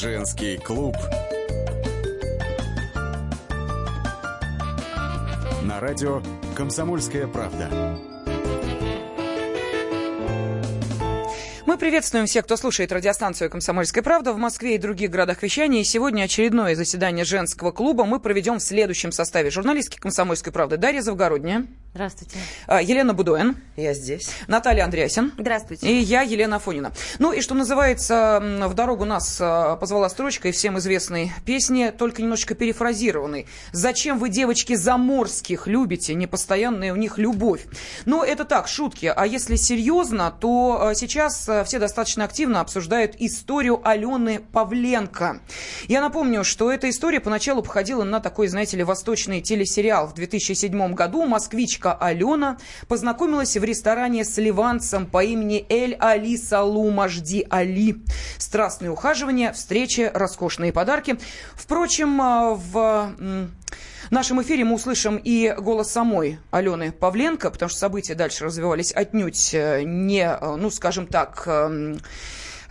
Женский клуб. На радио «Комсомольская правда». Мы приветствуем всех, кто слушает радиостанцию «Комсомольская правда» в Москве и других городах вещания. И сегодня очередное заседание женского клуба мы проведем в следующем составе. Журналистки «Комсомольской правды» Дарья Завгородняя. Здравствуйте. А, Елена Будоин. Я здесь. Наталья Андреасин. Здравствуйте. И я, Елена Афонина. Ну и что называется, в дорогу нас а, позвала строчка и всем известной песни, только немножечко перефразированной. «Зачем вы, девочки, заморских любите? Непостоянная у них любовь». Ну, это так, шутки. А если серьезно, то а, сейчас все достаточно активно обсуждают историю Алены Павленко. Я напомню, что эта история поначалу походила на такой, знаете ли, восточный телесериал. В 2007 году москвичка Алена познакомилась в ресторане с ливанцем по имени Эль Али Салу Мажди Али. Страстные ухаживания, встречи, роскошные подарки. Впрочем, а, в в нашем эфире мы услышим и голос самой Алены Павленко, потому что события дальше развивались отнюдь э, не, э, ну, скажем так, эм,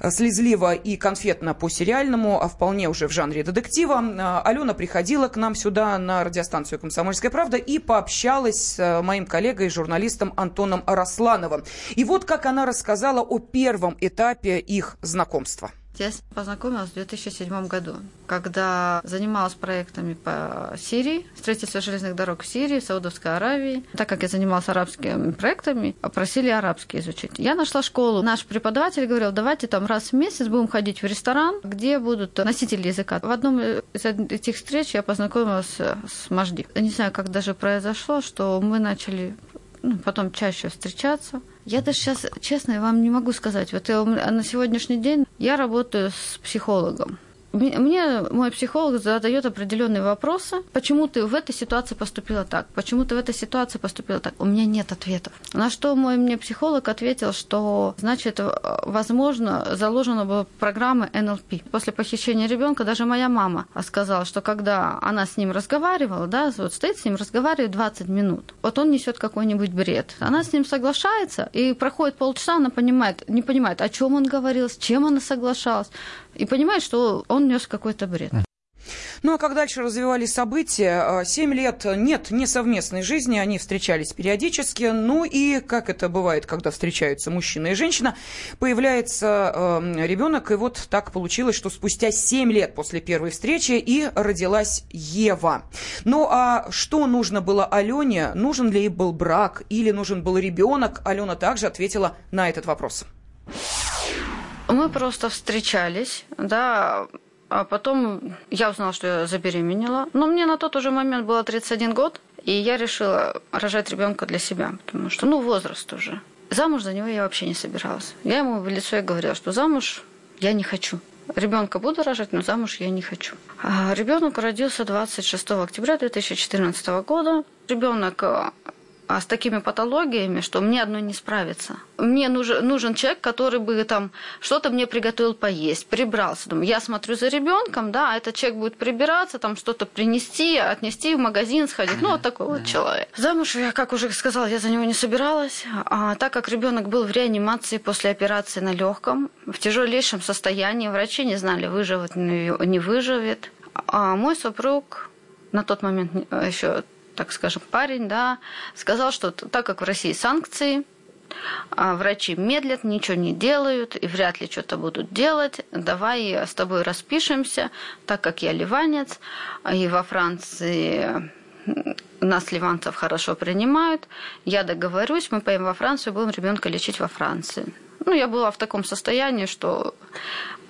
слезливо и конфетно по сериальному, а вполне уже в жанре детектива. Э, Алена приходила к нам сюда на радиостанцию «Комсомольская правда» и пообщалась с моим коллегой, журналистом Антоном Араслановым. И вот как она рассказала о первом этапе их знакомства. Я познакомилась в 2007 году, когда занималась проектами по Сирии, строительство железных дорог в Сирии, в Саудовской Аравии. Так как я занималась арабскими проектами, просили арабский изучить. Я нашла школу. Наш преподаватель говорил, давайте там раз в месяц будем ходить в ресторан, где будут носители языка. В одном из этих встреч я познакомилась с Мажди. Не знаю, как даже произошло, что мы начали ну, потом чаще встречаться. Я даже сейчас, честно, вам не могу сказать. Вот я, на сегодняшний день я работаю с психологом. Мне мой психолог задает определенные вопросы. Почему ты в этой ситуации поступила так? Почему ты в этой ситуации поступила так? У меня нет ответов. На что мой мне психолог ответил, что, значит, возможно, заложена была программа НЛП. После похищения ребенка даже моя мама сказала, что когда она с ним разговаривала, да, вот стоит с ним, разговаривает 20 минут, вот он несет какой-нибудь бред. Она с ним соглашается, и проходит полчаса, она понимает, не понимает, о чем он говорил, с чем она соглашалась и понимает, что он нес какой-то бред. Ну а как дальше развивались события? Семь лет нет не совместной жизни, они встречались периодически. Ну и, как это бывает, когда встречаются мужчина и женщина, появляется э, ребенок. И вот так получилось, что спустя семь лет после первой встречи и родилась Ева. Ну а что нужно было Алене? Нужен ли ей был брак или нужен был ребенок? Алена также ответила на этот вопрос. Мы просто встречались, да, а потом я узнала, что я забеременела. Но мне на тот уже момент было 31 год, и я решила рожать ребенка для себя, потому что, ну, возраст уже. Замуж за него я вообще не собиралась. Я ему в лицо и говорила, что замуж я не хочу. Ребенка буду рожать, но замуж я не хочу. А ребенок родился 26 октября 2014 года. Ребенок а с такими патологиями, что мне одной не справиться. Мне нужен, нужен человек, который бы там что-то мне приготовил поесть, прибрался. Думаю, я смотрю за ребенком, да, а этот человек будет прибираться, там что-то принести, отнести в магазин, сходить. Ну, вот такой вот человек. Замуж, я, как уже сказала, я за него не собиралась. А так как ребенок был в реанимации после операции на легком, в тяжелейшем состоянии, врачи не знали, выживет, не выживет. А мой супруг на тот момент еще так скажем, парень, да, сказал, что так как в России санкции, а врачи медлят, ничего не делают и вряд ли что-то будут делать. Давай с тобой распишемся, так как я ливанец, и во Франции нас, ливанцев, хорошо принимают. Я договорюсь, мы поедем во Францию, будем ребенка лечить во Франции. Ну, я была в таком состоянии, что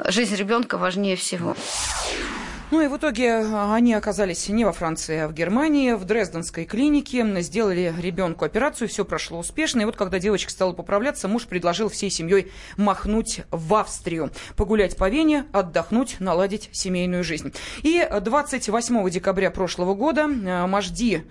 жизнь ребенка важнее всего. Ну и в итоге э, они оказались не во Франции, а в Германии, в Дрезденской клинике. Сделали ребенку операцию, все прошло успешно. И вот когда девочка стала поправляться, муж предложил всей семьей махнуть в Австрию, погулять по Вене, отдохнуть, наладить семейную жизнь. И 28 декабря прошлого года э, Мажди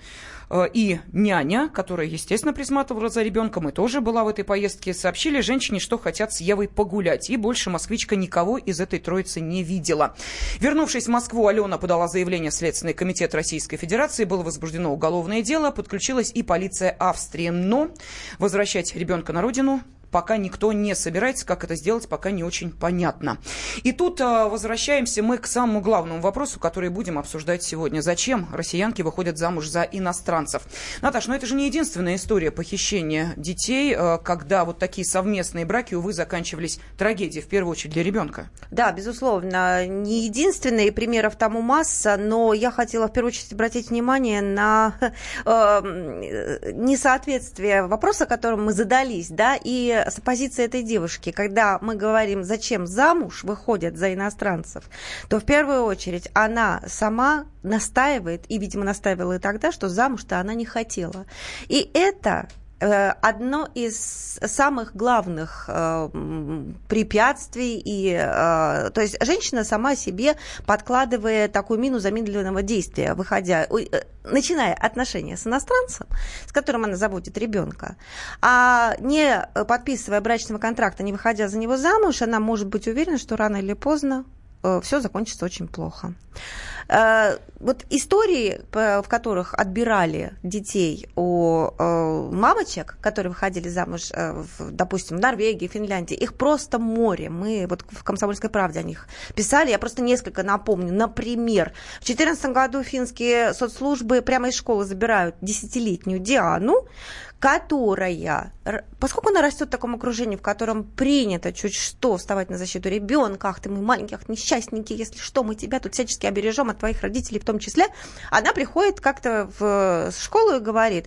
и няня, которая, естественно, присматривала за ребенком и тоже была в этой поездке, сообщили женщине, что хотят с Евой погулять. И больше москвичка никого из этой троицы не видела. Вернувшись в Москву, Алена подала заявление в Следственный комитет Российской Федерации. Было возбуждено уголовное дело. Подключилась и полиция Австрии. Но возвращать ребенка на родину пока никто не собирается. Как это сделать, пока не очень понятно. И тут а, возвращаемся мы к самому главному вопросу, который будем обсуждать сегодня. Зачем россиянки выходят замуж за иностранцев? Наташ, ну это же не единственная история похищения детей, а, когда вот такие совместные браки, увы, заканчивались трагедией, в первую очередь для ребенка. Да, безусловно. Не единственные примеров тому масса, но я хотела в первую очередь обратить внимание на э, несоответствие вопроса, которым мы задались, да, и с позиции этой девушки, когда мы говорим, зачем замуж выходят за иностранцев, то в первую очередь она сама настаивает, и, видимо, настаивала и тогда, что замуж-то она не хотела. И это одно из самых главных э, препятствий и э, то есть женщина сама себе подкладывая такую мину замедленного действия, выходя, начиная отношения с иностранцем, с которым она заводит ребенка, а не подписывая брачного контракта, не выходя за него замуж, она может быть уверена, что рано или поздно все закончится очень плохо. Э, вот истории, в которых отбирали детей у э, мамочек, которые выходили замуж, э, допустим, в Норвегии, Финляндии, их просто море. Мы вот в «Комсомольской правде» о них писали. Я просто несколько напомню. Например, в 2014 году финские соцслужбы прямо из школы забирают десятилетнюю Диану, которая, поскольку она растет в таком окружении, в котором принято чуть что вставать на защиту ребенка, ах ты мой маленький, ах несчастненький, если что, мы тебя тут всячески обережем от твоих родителей в том числе, она приходит как-то в школу и говорит,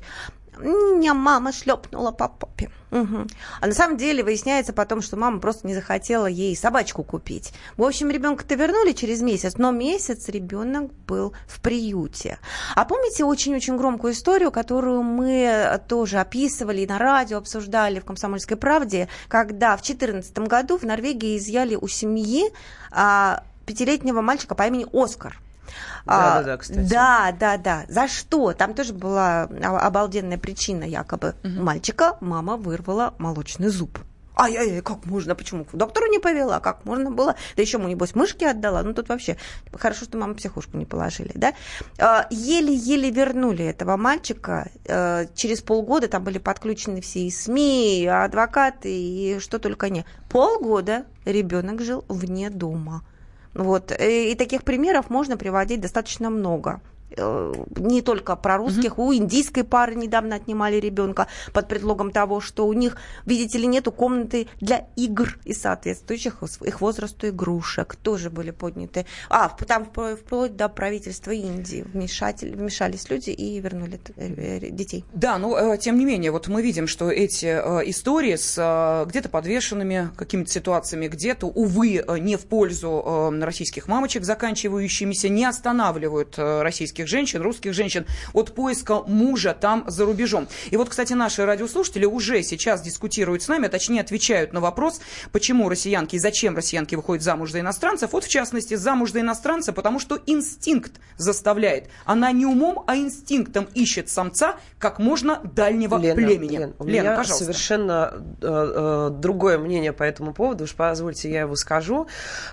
меня мама шлепнула по попе. Угу. А на самом деле выясняется потом, что мама просто не захотела ей собачку купить. В общем, ребенка-то вернули через месяц, но месяц ребенок был в приюте. А помните очень-очень громкую историю, которую мы тоже описывали и на радио обсуждали в «Комсомольской правде», когда в 2014 году в Норвегии изъяли у семьи а, пятилетнего мальчика по имени Оскар – да, да, да, кстати. Да, да, да. За что? Там тоже была обалденная причина якобы. Угу. Мальчика мама вырвала молочный зуб. Ай-яй-яй, как можно, почему? К доктору не повела, как можно было? Да еще ему, небось, мышки отдала. Ну, тут вообще хорошо, что мама психушку не положили, да? А, еле-еле вернули этого мальчика. А, через полгода там были подключены все и СМИ, и адвокаты, и что только не. Полгода ребенок жил вне дома. Вот. И таких примеров можно приводить достаточно много. Э, не только про русских, угу. у индийской пары недавно отнимали ребенка под предлогом того, что у них, видите ли, нету комнаты для игр и соответствующих их возрасту игрушек. Тоже были подняты. А, там вплоть до правительства Индии вмешатель, вмешались люди и вернули э, детей. Да, но э, тем не менее, вот мы видим, что эти истории с где-то подвешенными какими-то ситуациями, где-то, увы, не в пользу российских мамочек, заканчивающимися, не останавливают российских русских женщин, русских женщин от поиска мужа там за рубежом. И вот, кстати, наши радиослушатели уже сейчас дискутируют с нами, а точнее отвечают на вопрос, почему россиянки и зачем россиянки выходят замуж за иностранцев. Вот, в частности, замуж за иностранца, потому что инстинкт заставляет. Она не умом, а инстинктом ищет самца как можно дальнего Лена, племени. Лен, у Лена, меня пожалуйста. совершенно э, э, другое мнение по этому поводу. Уж позвольте, я его скажу.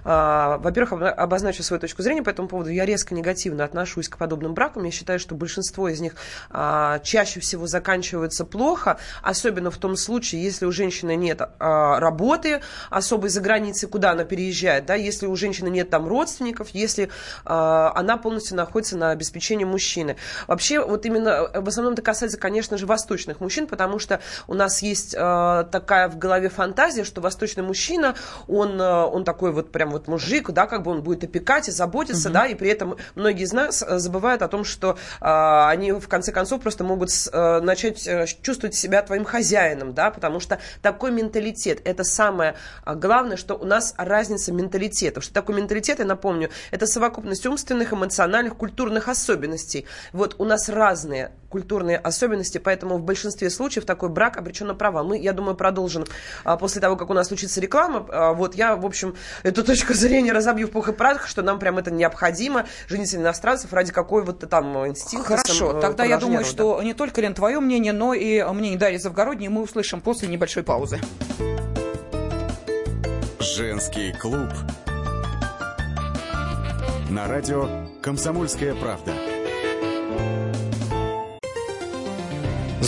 Э, во-первых, обозначу свою точку зрения по этому поводу. Я резко негативно отношусь к подобным подобным бракам. Я считаю, что большинство из них а, чаще всего заканчиваются плохо, особенно в том случае, если у женщины нет а, работы особой за границей, куда она переезжает, да, если у женщины нет там родственников, если а, она полностью находится на обеспечении мужчины. Вообще, вот именно в основном это касается, конечно же, восточных мужчин, потому что у нас есть а, такая в голове фантазия, что восточный мужчина, он, а, он такой вот прям вот мужик, да, как бы он будет опекать и заботиться, угу. да, и при этом многие из нас забывают забывают о том, что а, они в конце концов просто могут а, начать а, чувствовать себя твоим хозяином, да, потому что такой менталитет, это самое главное, что у нас разница менталитетов. Что такое менталитет, я напомню, это совокупность умственных, эмоциональных, культурных особенностей. Вот у нас разные культурные особенности, поэтому в большинстве случаев такой брак обречен на права. Мы, я думаю, продолжим а, после того, как у нас случится реклама. А, вот я, в общем, эту точку зрения разобью в пух и прах, что нам прям это необходимо, жениться иностранцев ради какой вот там инстинкта. Хорошо, там, тогда я думаю, рода. что не только, Лен, твое мнение, но и мнение Дарьи Завгородней мы услышим после небольшой паузы. Женский клуб. На радио «Комсомольская правда».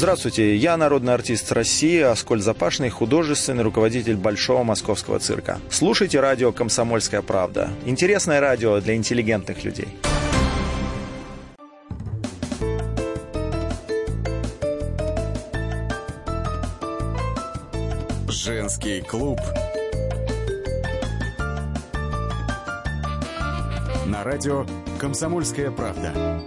Здравствуйте, я народный артист России Аскольд Запашный, художественный руководитель Большого Московского цирка. Слушайте радио «Комсомольская правда». Интересное радио для интеллигентных людей. Женский клуб. На радио «Комсомольская правда».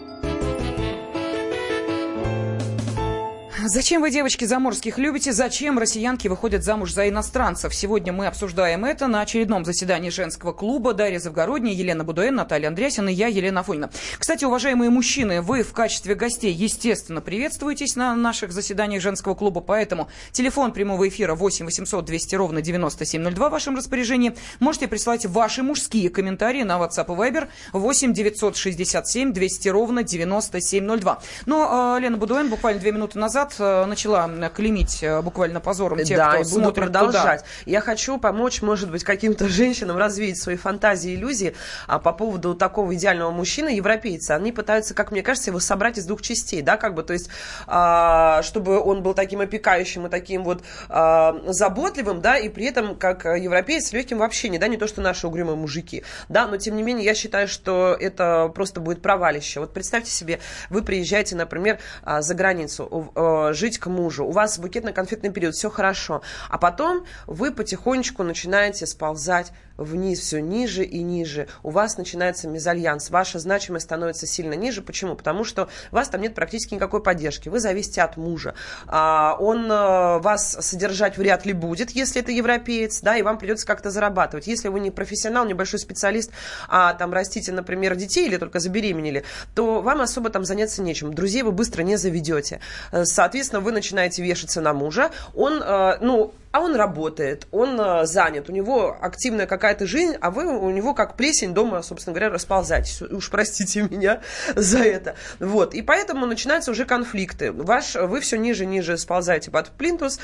Зачем вы, девочки, заморских любите? Зачем россиянки выходят замуж за иностранцев? Сегодня мы обсуждаем это на очередном заседании женского клуба. Дарья Завгородняя, Елена Будуэн, Наталья Андреасина и я, Елена Афонина. Кстати, уважаемые мужчины, вы в качестве гостей, естественно, приветствуетесь на наших заседаниях женского клуба, поэтому телефон прямого эфира 8 800 200 ровно 9702 в вашем распоряжении. Можете присылать ваши мужские комментарии на WhatsApp и Viber 8 967 200 ровно 9702. Но э, Лена Будуэн буквально две минуты назад Э, начала клеймить э, буквально позором тех, да, кто и буду смотрит продолжать. Туда. Я хочу помочь, может быть, каким-то женщинам развеять свои фантазии и иллюзии а, по поводу такого идеального мужчины, европейца. Они пытаются, как мне кажется, его собрать из двух частей, да, как бы, то есть, а, чтобы он был таким опекающим и таким вот а, заботливым, да, и при этом, как европеец, легким в общении, да, не то, что наши угрюмые мужики, да, но, тем не менее, я считаю, что это просто будет провалище. Вот представьте себе, вы приезжаете, например, а, за границу, жить к мужу, у вас букетно-конфетный период, все хорошо, а потом вы потихонечку начинаете сползать вниз, все ниже и ниже. У вас начинается мезальянс, ваша значимость становится сильно ниже. Почему? Потому что у вас там нет практически никакой поддержки. Вы зависите от мужа. А, он а, вас содержать вряд ли будет, если это европеец, да, и вам придется как-то зарабатывать. Если вы не профессионал, небольшой специалист, а там растите, например, детей или только забеременели, то вам особо там заняться нечем. Друзей вы быстро не заведете. Соответственно, вы начинаете вешаться на мужа. Он, а, ну, а он работает, он э, занят, у него активная какая-то жизнь, а вы у него как плесень дома, собственно говоря, расползаетесь. Уж простите меня за это. Вот. И поэтому начинаются уже конфликты. Ваш, вы все ниже и ниже сползаете под плинтус.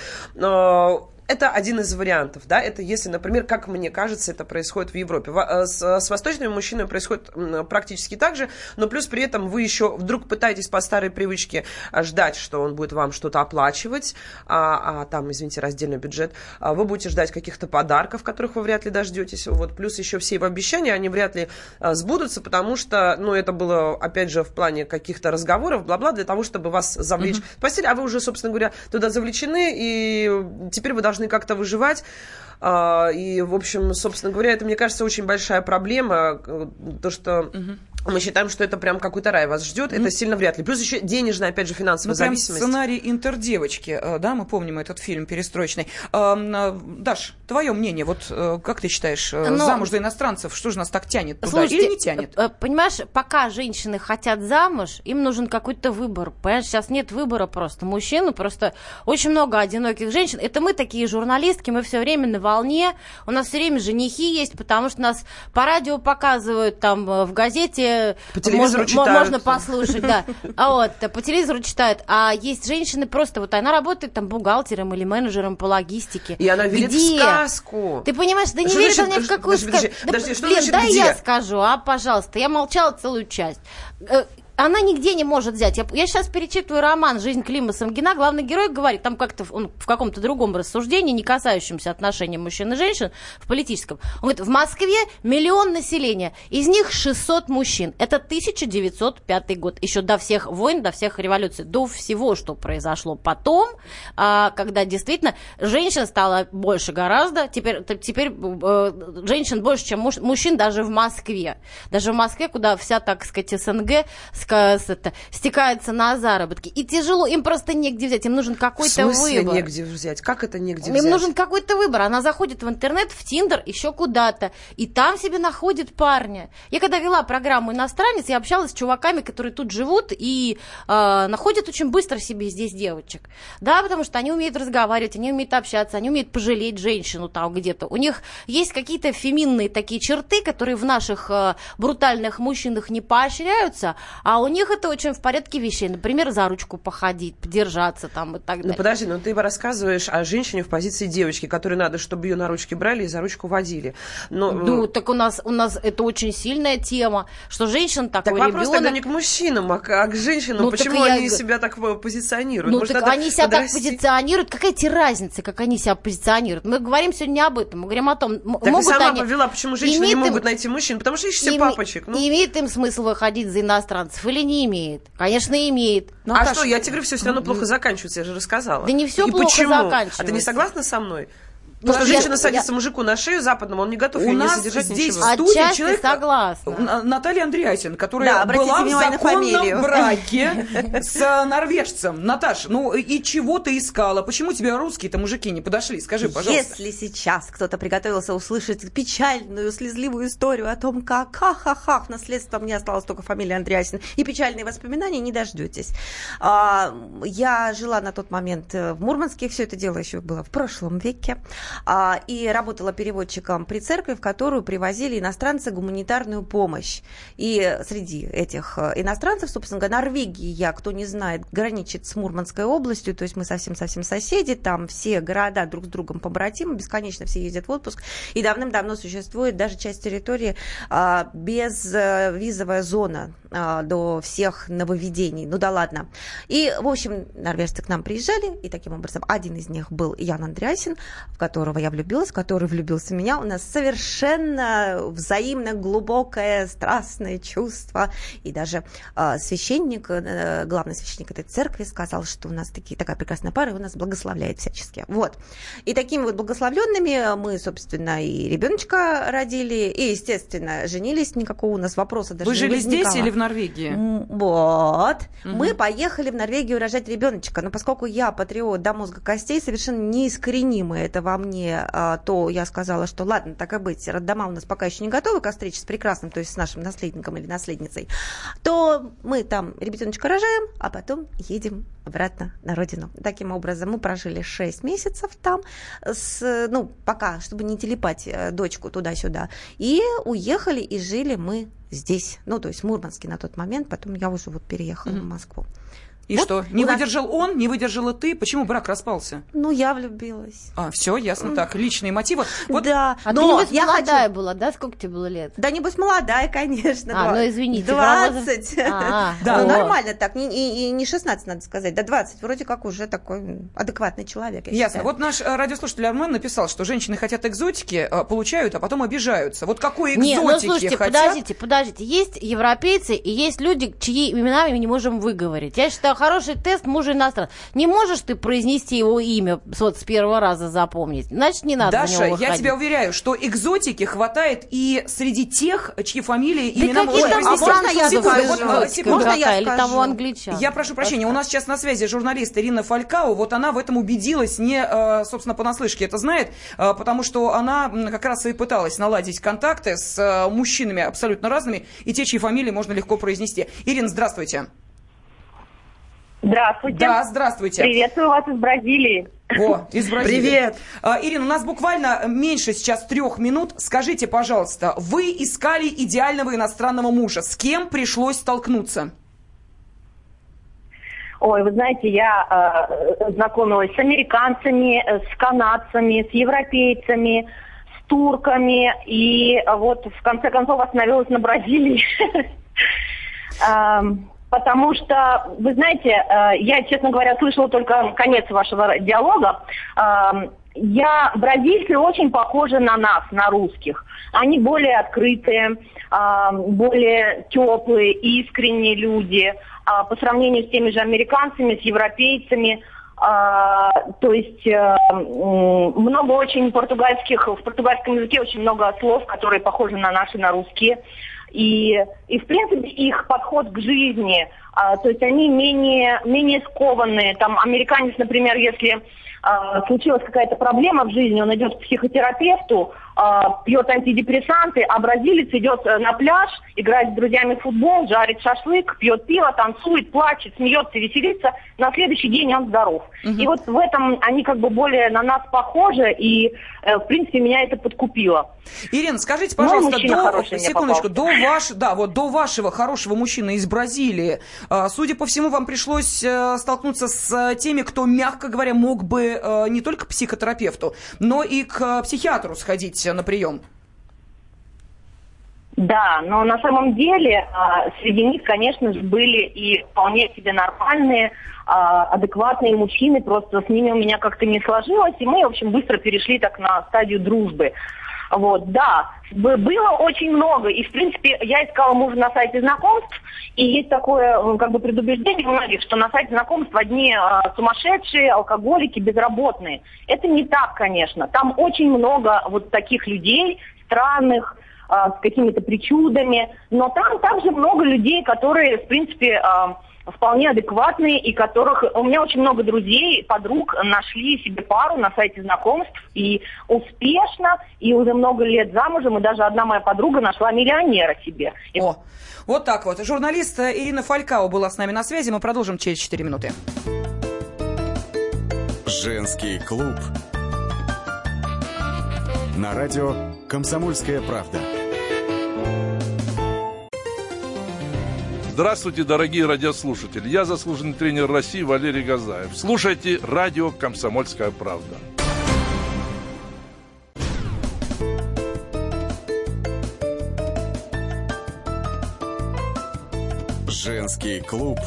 Э, это один из вариантов, да, это если, например, как мне кажется, это происходит в Европе. Э, с, с восточными мужчинами происходит практически так же, но плюс при этом вы еще вдруг пытаетесь по старой привычке а, ждать, что он будет вам что-то оплачивать, а, а там, извините, раздельный бюджет, а вы будете ждать каких-то подарков, которых вы вряд ли дождетесь, вот, плюс еще все его обещания, они вряд ли сбудутся, потому что, ну, это было, опять же, в плане каких-то разговоров, бла-бла, для того, чтобы вас завлечь mm-hmm. в постель, а вы уже, собственно говоря, туда завлечены, и теперь вы должны должны как-то выживать. А, и, в общем, собственно говоря, это, мне кажется, очень большая проблема, э, то, что... Угу мы считаем, что это прям какой-то рай вас ждет, это сильно вряд ли. Плюс еще денежная, опять же, финансовая ну, прям зависимость. сценарий интердевочки, э, да, мы помним этот фильм перестроечный. Э, Даш, твое мнение, вот э, как ты считаешь, Но... Ну, замуж за иностранцев, что же нас так тянет туда Слушайте, или не тянет? Понимаешь, пока женщины хотят замуж, им нужен какой-то выбор. Понимаешь, сейчас нет выбора просто. Мужчины просто очень много одиноких женщин. Это мы такие журналистки, мы все время на волне, у нас все время женихи есть, потому что нас по радио показывают, там в газете по телевизору можно, читают. можно послушать, да. А вот по телевизору читают. А есть женщины просто вот она работает там бухгалтером или менеджером по логистике. И она верит где? в сказку. Ты понимаешь, да не что верит она ни в какую сказку. Что Блин, значит дай где? я скажу, а, пожалуйста. Я молчала целую часть э, она нигде не может взять. Я, я сейчас перечитываю роман «Жизнь Клима Самгина». Главный герой говорит, там как-то он в каком-то другом рассуждении, не касающемся отношений мужчин и женщин, в политическом. Он говорит, в Москве миллион населения, из них 600 мужчин. Это 1905 год, еще до всех войн, до всех революций, до всего, что произошло потом, а, когда действительно женщин стало больше гораздо. Теперь, теперь э, женщин больше, чем муж, мужчин даже в Москве. Даже в Москве, куда вся, так сказать, СНГ это, стекаются на заработки. И тяжело, им просто негде взять, им нужен какой-то выбор. В смысле выбор. негде взять? Как это негде им взять? Им нужен какой-то выбор. Она заходит в интернет, в Тиндер, еще куда-то, и там себе находит парня. Я когда вела программу «Иностранец», я общалась с чуваками, которые тут живут и э, находят очень быстро себе здесь девочек. Да, потому что они умеют разговаривать, они умеют общаться, они умеют пожалеть женщину там где-то. У них есть какие-то феминные такие черты, которые в наших э, брутальных мужчинах не поощряются, А у них это очень в порядке вещей. Например, за ручку походить, подержаться там и так далее. Ну подожди, ну ты рассказываешь о женщине в позиции девочки, которой надо, чтобы ее на ручки брали и за ручку водили. Но, ну, так у нас, у нас это очень сильная тема, что женщина такой так вопрос ребенок... тогда не к мужчинам, а к, а к женщинам. Ну, Почему я они г- себя так э, позиционируют? Ну, Может, так они себя подрасти? так позиционируют. Какая тебе разница, как они себя позиционируют? Мы говорим сегодня не об этом. Мы говорим о том, Так ты могут сама они... повела, почему женщины не Имеет им- могут найти мужчин? Потому что ищете Име- папочек. Ну. Имеет им смысл выходить за иностранцев или не имеет? Конечно, имеет. А Наташа, что, я тебе говорю, все все равно плохо заканчивается, я же рассказала. Да не всё И плохо почему? А ты не заканчивается. согласна со мной? Ну, Потому что я- женщина садится мужику на шею западному, он не готов У ее не нас содержать здесь ничего. в студии Отчасти человек... согласна. Наталья Андреасин, которая Да, была в законном браке с норвежцем. Наташ, ну и чего ты искала? Почему тебе русские-то мужики не подошли? Скажи, пожалуйста. Если сейчас кто-то приготовился услышать печальную, слезливую историю о том, как ха-ха-ха, в наследство мне осталась только фамилия Андреасин, и печальные воспоминания, не дождетесь. А, я жила на тот момент э, в Мурманске, все это дело еще было в прошлом веке, и работала переводчиком при церкви, в которую привозили иностранцы гуманитарную помощь. И среди этих э, иностранцев, собственно говоря, Норвегия, кто не знает, граничит с Мурманской областью, то есть мы совсем-совсем соседи, там все города друг с другом побратимы, бесконечно все ездят в отпуск, и давным-давно существует даже часть территории а, безвизовая зона а, до всех нововведений. Ну да ладно. И, в общем, норвежцы к нам приезжали, и таким образом один из них был Ян Андреасин, в которого я влюбилась, который влюбился в меня. У нас совершенно взаимно глубокое, страстное чувство. И даже а, священник, э, главный священник этой церкви сказал, что у нас такие, такая прекрасная пара, и он нас благословляет всячески. Вот. И такими вот благословленными мы, собственно, и ребеночка родили, и, естественно, женились. Никакого у нас вопроса даже Вы не жили здесь возникало. или в Норвегии? Вот. Мгм. Мы поехали в Норвегию рожать ребеночка. Но поскольку я патриот до мозга костей, совершенно неискоренимое это во мне, а, то я сказала, что ладно, так и быть, роддома у нас пока еще не готовы к встрече с прекрасным, то есть с нашим наследником или наследницей, то мы там ребеночка рожаем, а потом едем обратно на родину. Таким образом, мы прожили 6 месяцев там, с, ну, пока, чтобы не телепать э, дочку туда-сюда, и уехали, и жили мы здесь, ну, то есть в Мурманске на тот момент, потом я уже вот переехала в Москву. И Вот что, не нас- выдержал он, не выдержала ты? Почему брак распался? Ну, я влюбилась. А, все, ясно так. Личные мотивы. Вот да, А но ты, небось, я молодая хочу... была, да? Сколько тебе было лет? Да, небось, молодая, конечно. А, ну, извините, 20. А, Да. Ну, нормально так. Не, и- и не 16, надо сказать, да 20. Вроде как уже такой адекватный человек, я Ясно. считаю. Вот наш э, радиослушатель Армен написал, что женщины хотят экзотики, э, получают, а потом обижаются. Вот какой экзотики Не, ну слушайте, хотят? подождите, подождите. Есть европейцы и есть люди, чьи имена мы не можем выговорить. Я считаю, хороший тест мужа иностранца. Не можешь ты произнести его имя вот с первого раза запомнить. Значит, не надо на Даша, него я тебя уверяю, что экзотики хватает и среди тех, чьи фамилии и Да имена какие можно там произнести. можно я Секунду, скажу? вот, экзотика секунду. Можно я или того англичан? Я прошу прощения, у нас сейчас на связи журналист Ирина Фалькау. Вот она в этом убедилась не, э, собственно, понаслышке это знает, э, потому что она как раз и пыталась наладить контакты с мужчинами абсолютно разными, и те, чьи фамилии можно легко произнести. Ирина, здравствуйте. Здравствуйте. Да, здравствуйте. Приветствую вас из Бразилии. О, из Бразилии. Привет. А, Ирина, у нас буквально меньше сейчас трех минут. Скажите, пожалуйста, вы искали идеального иностранного мужа. С кем пришлось столкнуться? Ой, вы знаете, я э, знакомилась с американцами, э, с канадцами, с европейцами, с турками, и вот в конце концов остановилась на Бразилии. Потому что, вы знаете, э, я, честно говоря, слышала только конец вашего диалога. Эм, Я, бразильцы очень похожи на нас, на русских. Они более открытые, эм, более теплые, искренние люди а, по сравнению с теми же американцами, с европейцами. То есть э, много очень португальских, в португальском языке очень много слов, которые похожи на наши, на русские. И, и в принципе их подход к жизни, а, то есть они менее, менее скованные. Там американец, например, если а, случилась какая-то проблема в жизни, он идет к психотерапевту, а, пьет антидепрессанты, а бразилец идет э, на пляж, играет с друзьями в футбол, жарит шашлык, пьет пиво, танцует, плачет, смеется, веселится. На следующий день он здоров. Угу. И вот в этом они как бы более на нас похожи, и, э, в принципе, меня это подкупило. Ирина, скажите, пожалуйста, до, секундочку, до, ваш, да, вот до вашего хорошего мужчины из Бразилии, судя по всему, вам пришлось э, столкнуться с теми, кто, мягко говоря, мог бы не только к психотерапевту, но и к психиатру сходить на прием? Да, но на самом деле а, среди них, конечно же, были и вполне себе нормальные, а, адекватные мужчины, просто с ними у меня как-то не сложилось, и мы, в общем, быстро перешли так на стадию дружбы. Вот, да, было очень много, и, в принципе, я искала мужа на сайте знакомств, и есть такое, как бы, предубеждение у многих, что на сайте знакомств одни э, сумасшедшие, алкоголики, безработные. Это не так, конечно. Там очень много вот таких людей, странных, э, с какими-то причудами, но там также много людей, которые, в принципе, э, вполне адекватные и которых... У меня очень много друзей, подруг нашли себе пару на сайте знакомств и успешно, и уже много лет замужем, и даже одна моя подруга нашла миллионера себе. О, вот так вот. Журналист Ирина Фалькао была с нами на связи. Мы продолжим через 4 минуты. Женский клуб. На радио «Комсомольская правда». Здравствуйте, дорогие радиослушатели. Я заслуженный тренер России Валерий Газаев. Слушайте радио «Комсомольская правда». Женский клуб.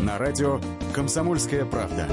На радио «Комсомольская правда».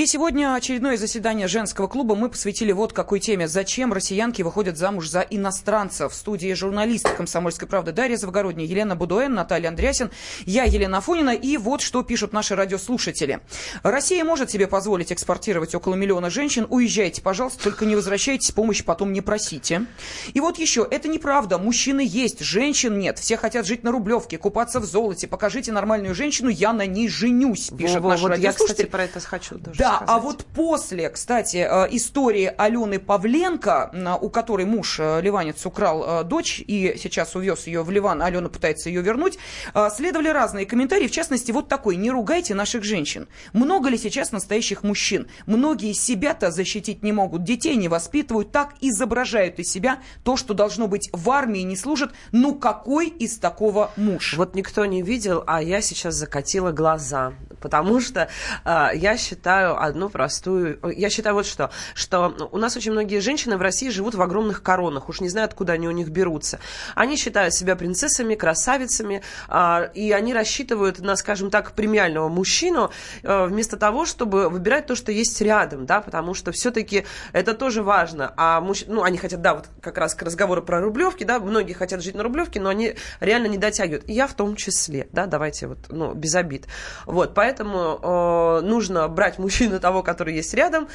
И сегодня очередное заседание женского клуба мы посвятили вот какой теме. Зачем россиянки выходят замуж за иностранцев? В студии журналисты «Комсомольской правды» Дарья Завгородняя, Елена Будуэн, Наталья Андреасин, я, Елена Афонина. И вот что пишут наши радиослушатели. Россия может себе позволить экспортировать около миллиона женщин. Уезжайте, пожалуйста, только не возвращайтесь, помощь потом не просите. И вот еще, это неправда. Мужчины есть, женщин нет. Все хотят жить на Рублевке, купаться в золоте. Покажите нормальную женщину, я на ней женюсь, пишет Во, наш вот радиослушатель. Я, кстати, про это хочу тоже Да, сказать. а вот после, кстати, э, истории Алены Павленко, у которой муж э, ливанец украл э, дочь и сейчас увез ее в Ливан, Алена пытается ее вернуть, следовали разные комментарии, в частности, вот такой, не ругайте наших женщин. Много ли сейчас настоящих мужчин? Многие себя-то защитить не могут, детей не воспитывают, так изображают из себя то, что должно быть в армии, не служат. Ну какой из такого муж? Вот никто не видел, а я сейчас закатила глаза, потому что э, я считаю одну простую... Я считаю вот что, что у нас очень многие женщины в России живут в огромных коронах, уж не знаю, откуда они у них берутся. Они считают себя принцессами, красавицами, э, и они рассчитывают на, скажем так, премиального мужчину, э, вместо того, чтобы выбирать то, что есть рядом, да, потому что все-таки это тоже важно. А муж... ну, они хотят, да, вот как раз к разговору про Рублевки, да, многие хотят жить на Рублевке, но они реально не дотягивают. И я в том числе, да, давайте вот, ну, без обид. Вот, поэтому э, нужно брать мужчину того, который есть рядом,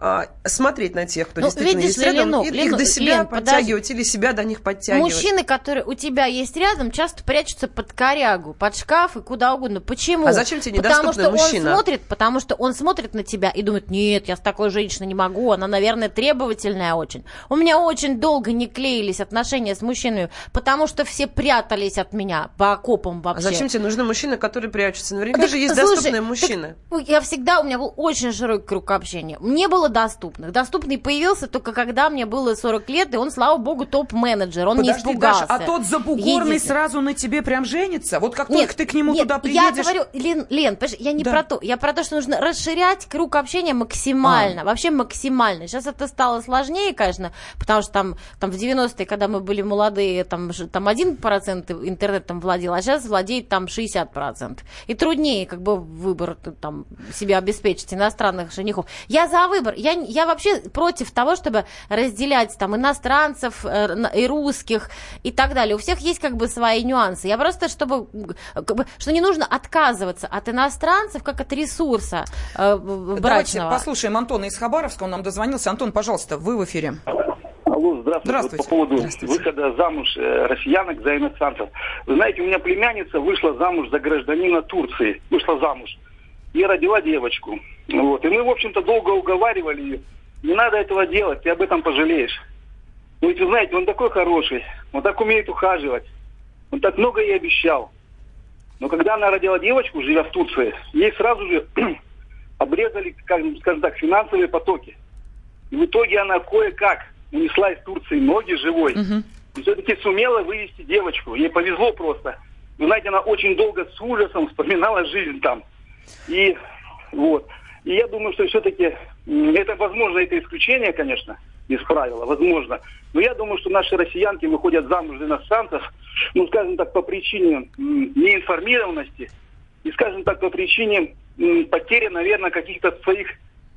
э, смотреть на тех, кто ну, действительно есть рядом, Лену, и Лену, их до себя Лен, подтягивать подожди. или себя до них подтягивать. Мужчины, которые у тебя есть рядом, часто прячутся под корягу, под шкаф и куда угодно. Почему? А зачем тебе потому что мужчина? Он смотрит, потому что он смотрит на тебя и думает, нет, я с такой женщиной не могу, она, наверное, требовательная очень. У меня очень долго не клеились отношения с мужчинами, потому что все прятались от меня по окопам вообще. А зачем тебе нужны мужчины, которые прячутся? Наверняка так, же есть слушай, доступные мужчины. Так, я всегда, у меня был очень широкий круг общения. Мне было доступных. Доступный появился только когда мне было 40 лет, и он, слава богу, топ-менеджер. Он Подожди, не испугался. Даша, а тот забугорный Едите. сразу на тебе прям женится? Вот как нет, только ты к нему нет, туда приедешь... я говорю, Лен, Лен я не да. про то. Я про то, что нужно расширять круг общения максимально. А. Вообще максимально. Сейчас это стало сложнее, конечно, потому что там, там в 90-е, когда мы были молодые, там, там 1% интернетом владел, а сейчас владеет там 60%. И труднее как бы выбор там себе обеспечить иностранных женихов. Я за выбор. Я, я вообще против того, чтобы разделять там иностранцев э, и русских и так далее. У всех есть как бы свои нюансы. Я просто, чтобы, как бы, что не нужно отказываться от иностранцев как от ресурса э, брачного. Давайте послушаем Антона из Хабаровска, он нам дозвонился. Антон, пожалуйста, вы в эфире. Алло, здравствуйте. Здравствуйте. Вот по поводу Здравствуйте. выхода замуж э, россиянок за иностранцев. Вы знаете, у меня племянница вышла замуж за гражданина Турции. Вышла замуж. И родила девочку. Вот. И мы, в общем-то, долго уговаривали ее. Не надо этого делать, ты об этом пожалеешь. Ну, ведь вы знаете, он такой хороший. Он так умеет ухаживать. Он так много ей обещал. Но когда она родила девочку, живя в Турции, ей сразу же обрезали, скажем, скажем так, финансовые потоки. И в итоге она кое-как унесла из Турции ноги живой. И все-таки сумела вывести девочку. Ей повезло просто. Вы знаете, она очень долго с ужасом вспоминала жизнь там. И вот. И я думаю, что все-таки это, возможно, это исключение, конечно, из правила, возможно. Но я думаю, что наши россиянки выходят замуж за иностранцев, ну, скажем так, по причине неинформированности и, скажем так, по причине потери, наверное, каких-то своих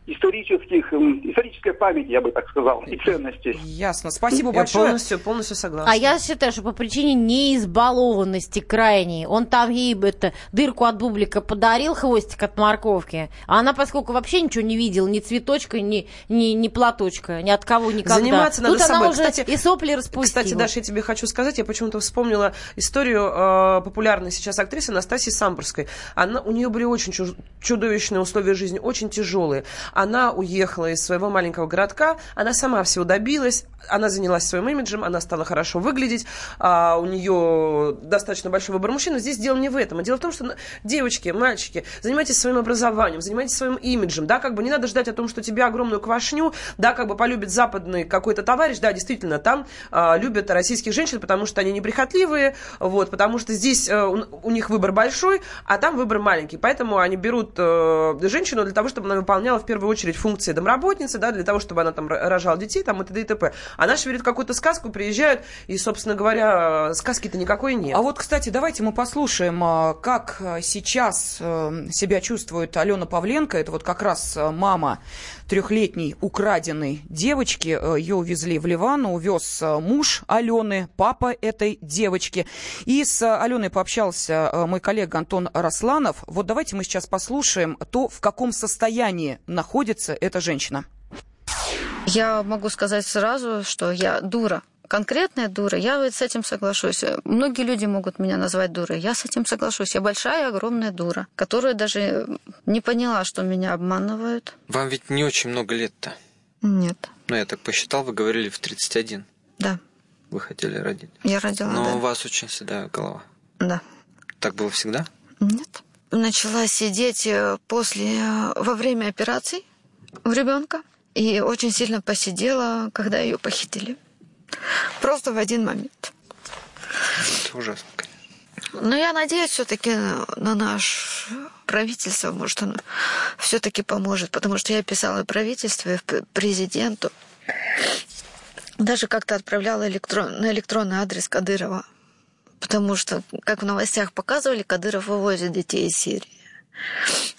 исторических, м, исторической памяти, я бы так сказал, и ценностей. Ясно. Спасибо Я большое. полностью, полностью согласна. А я считаю, что по причине неизбалованности крайней. Он там ей бы это дырку от бублика подарил, хвостик от морковки. А она, поскольку вообще ничего не видела, ни цветочка, ни, ни, ни платочка, ни от кого никогда. Заниматься надо Тут она собой. уже Кстати, и сопли распустила. Кстати, Даша, я тебе хочу сказать, я почему-то вспомнила историю э, популярной сейчас актрисы Анастасии Самбурской. Она, у нее были очень чу- чудовищные условия жизни, очень тяжелые. Она уехала из своего маленького городка, она сама всего добилась, она занялась своим имиджем, она стала хорошо выглядеть, а у нее достаточно большой выбор мужчин. Но здесь дело не в этом. А дело в том, что девочки, мальчики, занимайтесь своим образованием, занимайтесь своим имиджем, да, как бы не надо ждать о том, что тебя огромную квашню, да, как бы полюбит западный какой-то товарищ, да, действительно, там а, любят российских женщин, потому что они неприхотливые, вот, потому что здесь э, у, у них выбор большой, а там выбор маленький, поэтому они берут э, женщину для того, чтобы она выполняла в первую очередь функции домработницы, да, для того, чтобы она там рожала детей, там, и т.д. и т.п. А наши верят в какую-то сказку, приезжают, и, собственно говоря, сказки-то никакой нет. А вот, кстати, давайте мы послушаем, а, как а, сейчас э, себя чувствует Алена Павленко. Это вот как раз а, мама трехлетней украденной девочки. Э, Ее увезли в Ливан, увез а, муж Алены, папа этой девочки. И с а, Аленой пообщался мой коллега Антон Росланов. Вот давайте мы сейчас послушаем то, в каком состоянии находится эта женщина. Я могу сказать сразу, что я дура. Конкретная дура, я вот с этим соглашусь. Многие люди могут меня назвать дурой. Я с этим соглашусь. Я большая, огромная дура, которая даже не поняла, что меня обманывают. Вам ведь не очень много лет-то. Нет, Ну, я так посчитал, вы говорили в 31. да, Вы хотели родить. я родила, Но да. у вас очень седая голова. да. Так было всегда? Нет. Начала сидеть э, после, э, во время операций у ребенка. И очень сильно посидела, когда ее похитили. Просто в один момент. Это ужасно, конечно. Но я надеюсь все-таки на наше правительство, может, оно все-таки поможет, потому что я писала правительству, и президенту. Даже как-то отправляла электрон, на электронный адрес Кадырова. Потому что, как в новостях показывали, Кадыров вывозит детей из Сирии.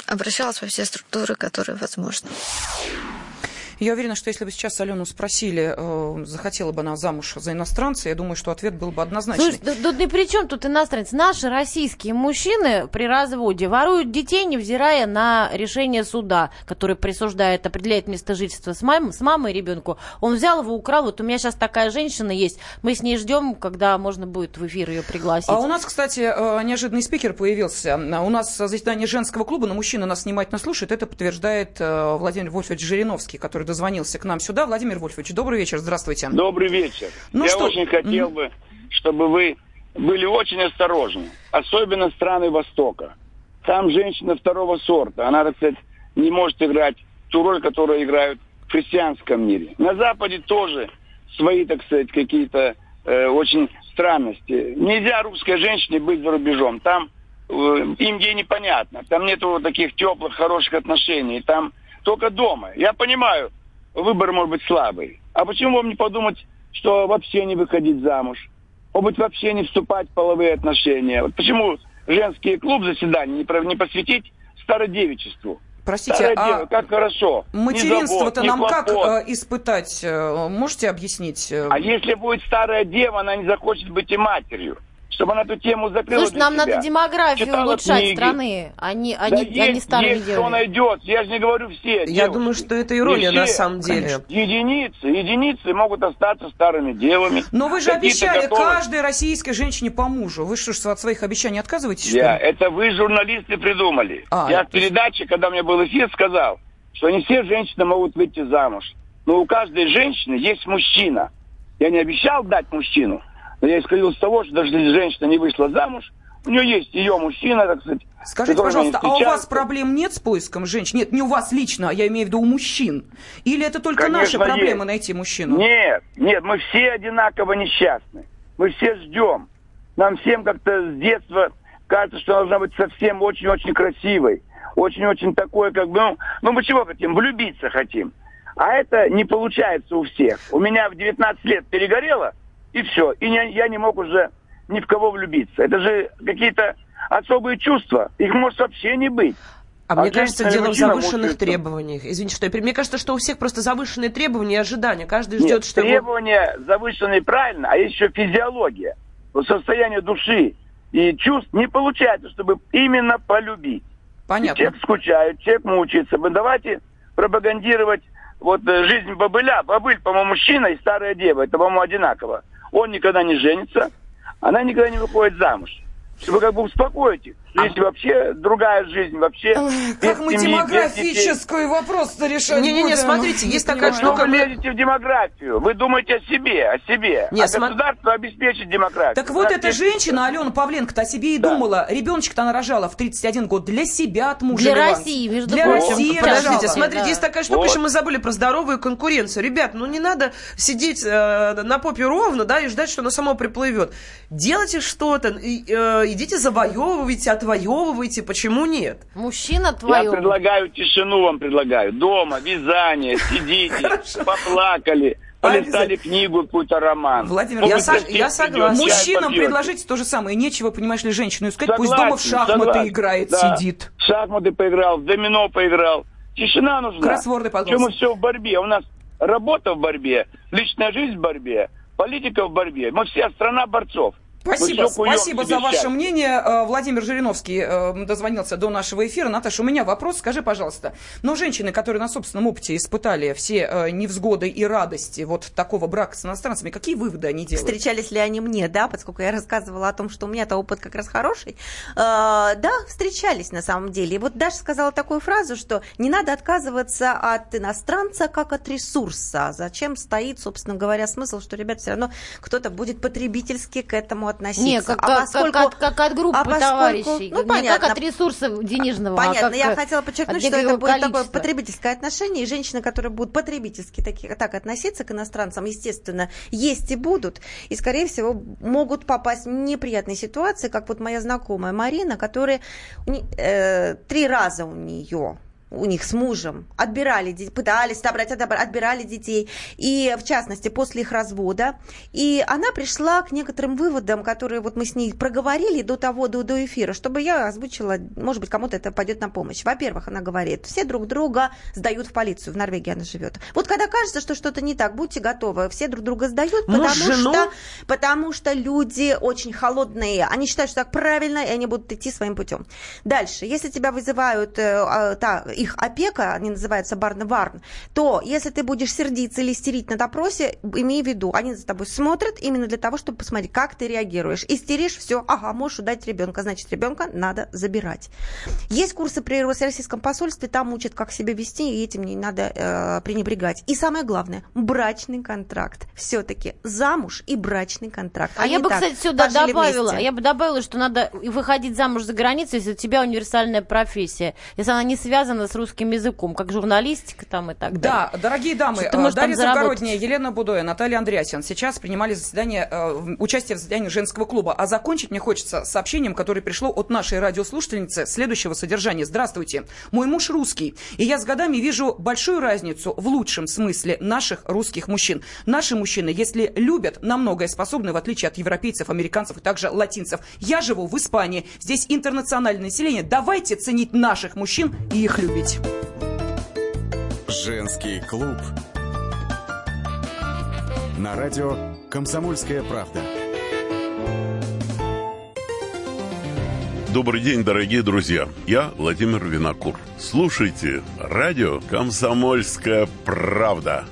Обращалась во все структуры, которые возможны. Я уверена, что если бы сейчас Алену спросили, э, захотела бы она замуж за иностранца, я думаю, что ответ был бы однозначный. Слушай, да, да, да при чем тут иностранец? Наши российские мужчины при разводе воруют детей, невзирая на решение суда, который присуждает, определяет место жительства с, мам, с мамой ребенку. Он взял его, украл. Вот у меня сейчас такая женщина есть. Мы с ней ждем, когда можно будет в эфир ее пригласить. А у нас, кстати, э, неожиданный спикер появился. У нас заседание женского клуба, но мужчина нас внимательно слушает. Это подтверждает э, Владимир Вольфович Жириновский, который дозвонился к нам сюда. Владимир Вольфович, добрый вечер, здравствуйте. Добрый вечер. Ну Я что? очень хотел бы, чтобы вы были очень осторожны, особенно страны Востока. Там женщина второго сорта, она, так сказать, не может играть ту роль, которую играют в христианском мире. На Западе тоже свои, так сказать, какие-то э, очень странности. Нельзя русской женщине быть за рубежом. Там э, им ей непонятно. Там нету таких теплых, хороших отношений. Там только дома. Я понимаю, выбор может быть слабый. А почему вам не подумать, что вообще не выходить замуж? Может быть, вообще не вступать в половые отношения? Вот почему женский клуб заседаний не, посвятить стародевичеству? Простите, Старое а дева, как хорошо. Материнство-то нам как э, испытать? Э, Можете объяснить? э? А если будет старая дева, она не захочет быть и матерью. Чтобы она эту тему закрыла Слушай, нам себя. надо демографию Читала улучшать книги. страны, а не, а Да не, а не есть, старые есть, кто девушки. найдет. Я же не говорю все. Я девушки. думаю, что это ирония Не на все. самом деле. Единицы, единицы могут остаться старыми девами. Но вы же Какие-то обещали готовы- каждой российской женщине по мужу. Вы что ж от своих обещаний отказываетесь, что Я, ли? это вы, журналисты, придумали. А, Я это- в передаче, когда у меня был эфир, сказал, что не все женщины могут выйти замуж. Но у каждой женщины есть мужчина. Я не обещал дать мужчину, но я исходил из того, что даже если женщина не вышла замуж, у нее есть ее мужчина, так сказать. Скажите, с пожалуйста, а у вас проблем нет с поиском женщин? Нет, не у вас лично, а я имею в виду у мужчин. Или это только наши Конечно, проблемы есть. найти мужчину? Нет, нет, мы все одинаково несчастны. Мы все ждем. Нам всем как-то с детства кажется, что должна быть совсем очень-очень красивой. Очень-очень такое, как бы, ну, ну мы чего хотим? Влюбиться хотим. А это не получается у всех. У меня в 19 лет перегорело, и все. И не- я не мог уже ни в кого влюбиться. Это же какие-то особые чувства. Их может вообще не быть. А, мне женщина кажется, дело в завышенных мучается. требованиях. Извините, что я... Мне кажется, что у всех просто завышенные требования и ожидания. Каждый Нет, ждет, что его... требования завышенные правильно, а есть еще физиология. Вот состояние души и чувств не получается, чтобы именно полюбить. И Понятно. человек скучает, человек мучается. Мы давайте пропагандировать вот э, жизнь бобыля. Бобыль, по-моему, мужчина и старая дева. Это, по-моему, одинаково. Он никогда не женится, она никогда не выходит замуж. Чтобы как бы успокоить их. Что Если вообще другая жизнь, вообще Как без мы семьи, демографический вопрос-то решать Не-не-не, смотрите, есть такая Что штука... вы лезете в демографию? Вы думаете о себе, о себе. Не, а сма- государство обеспечит демократию. Так вот, эта женщина, Алена Павленко-то о себе и Да. думала. Ребеночка-то она рожала в 31 год для себя от мужа. Для Леван. России, между Для прочим. России Подождите, рожала. смотрите, Да. есть такая штука, Вот. еще мы забыли про здоровую конкуренцию. Ребят, ну не надо сидеть э, на попе ровно, да, и ждать, что оно само приплывет. Делайте что-то, и, э, идите завоевывайте, отвоевывайте, почему нет? Мужчина Я твой. предлагаю тишину вам предлагаю. Дома, вязание, сидите, поплакали, полистали книгу, какой-то роман. Владимир, Может я сосед я чай Мужчинам попьете. предложите то же самое. Нечего, понимаешь ли, женщину искать. Пусть Согласен, дома в шахматы согласен. играет, Да. сидит. В шахматы поиграл, в домино поиграл. Тишина нужна. Кроссворды, пожалуйста. Чем мы все в борьбе? У нас работа в борьбе, личная жизнь в борьбе, политика в борьбе. Мы вся страна борцов. Спасибо, спасибо за ваше счастье. мнение. Э, Владимир Жириновский э, дозвонился до нашего эфира. Наташа, у меня вопрос. Скажи, пожалуйста, но женщины, которые на собственном опыте испытали все э, невзгоды и радости вот такого брака с иностранцами, какие выводы они делают? Встречались ли они мне, да, поскольку я рассказывала о том, что у меня-то опыт как раз хороший. Да, встречались на самом деле. И вот Даша сказала такую фразу, что не надо отказываться от иностранца как от ресурса. Зачем стоит, собственно говоря, смысл, что, ребят, все равно кто-то будет потребительски к этому относиться. Не, как, А как- поскольку- как от, как от группы а поскольку- товарищей. ну, не понятно. как от ресурса денежного. а Понятно, как я от хотела подчеркнуть, что это будет такое количества. потребительское отношение, и женщины, которые будут потребительски таки- так относиться к иностранцам, естественно, есть и будут, и, скорее всего, могут попасть в неприятные ситуации, как вот моя знакомая Марина, которая э, три раза у нее у них с мужем отбирали, пытались отобрать, отбирали детей, и в частности после их развода. И она пришла к некоторым выводам, которые вот мы с ней проговорили до того, до, до эфира, чтобы я озвучила, может быть, кому-то это пойдет на помощь. Во-первых, она говорит, все друг друга сдают в полицию, в Норвегии она живет. Вот когда кажется, что что-то не так, будьте готовы, все друг друга сдают, Муж потому жену? что, потому что люди очень холодные, они считают, что так правильно, и они будут идти своим путем. Дальше, если тебя вызывают, э, а, та, их опека, они называются барн-варн, то если ты будешь сердиться или истерить на допросе, имей в виду, они за тобой смотрят именно для того, чтобы посмотреть, как ты реагируешь. Истеришь, все, ага, можешь удать ребенка, значит, ребенка надо забирать. Есть курсы при российском посольстве, там учат, как себя вести, и этим не надо э, пренебрегать. И самое главное, брачный контракт. Все-таки замуж и брачный контракт. А я не бы, так, кстати, сюда добавила, вместе. я бы добавила, что надо выходить замуж за границей, если у тебя универсальная профессия, если она не связана с русским языком, как журналистика там и так Да, далее. дорогие дамы, э, Дарья? Завгородняя, Елена Будоя, Наталья Андреасин сейчас принимали заседание, э, участие в заседании женского клуба. А закончить мне хочется сообщением, которое пришло от нашей радиослушательницы следующего содержания. Здравствуйте. Мой муж русский, и я с годами вижу большую разницу в лучшем смысле наших русских мужчин. Наши мужчины, если любят, на многое способны, в отличие от европейцев, американцев и также латинцев. Я живу в Испании, здесь интернациональное население. Давайте ценить наших мужчин и их любить. Женский клуб. На радио «Комсомольская правда». Добрый день, дорогие друзья. Я Владимир Винокур. Слушайте радио «Комсомольская правда».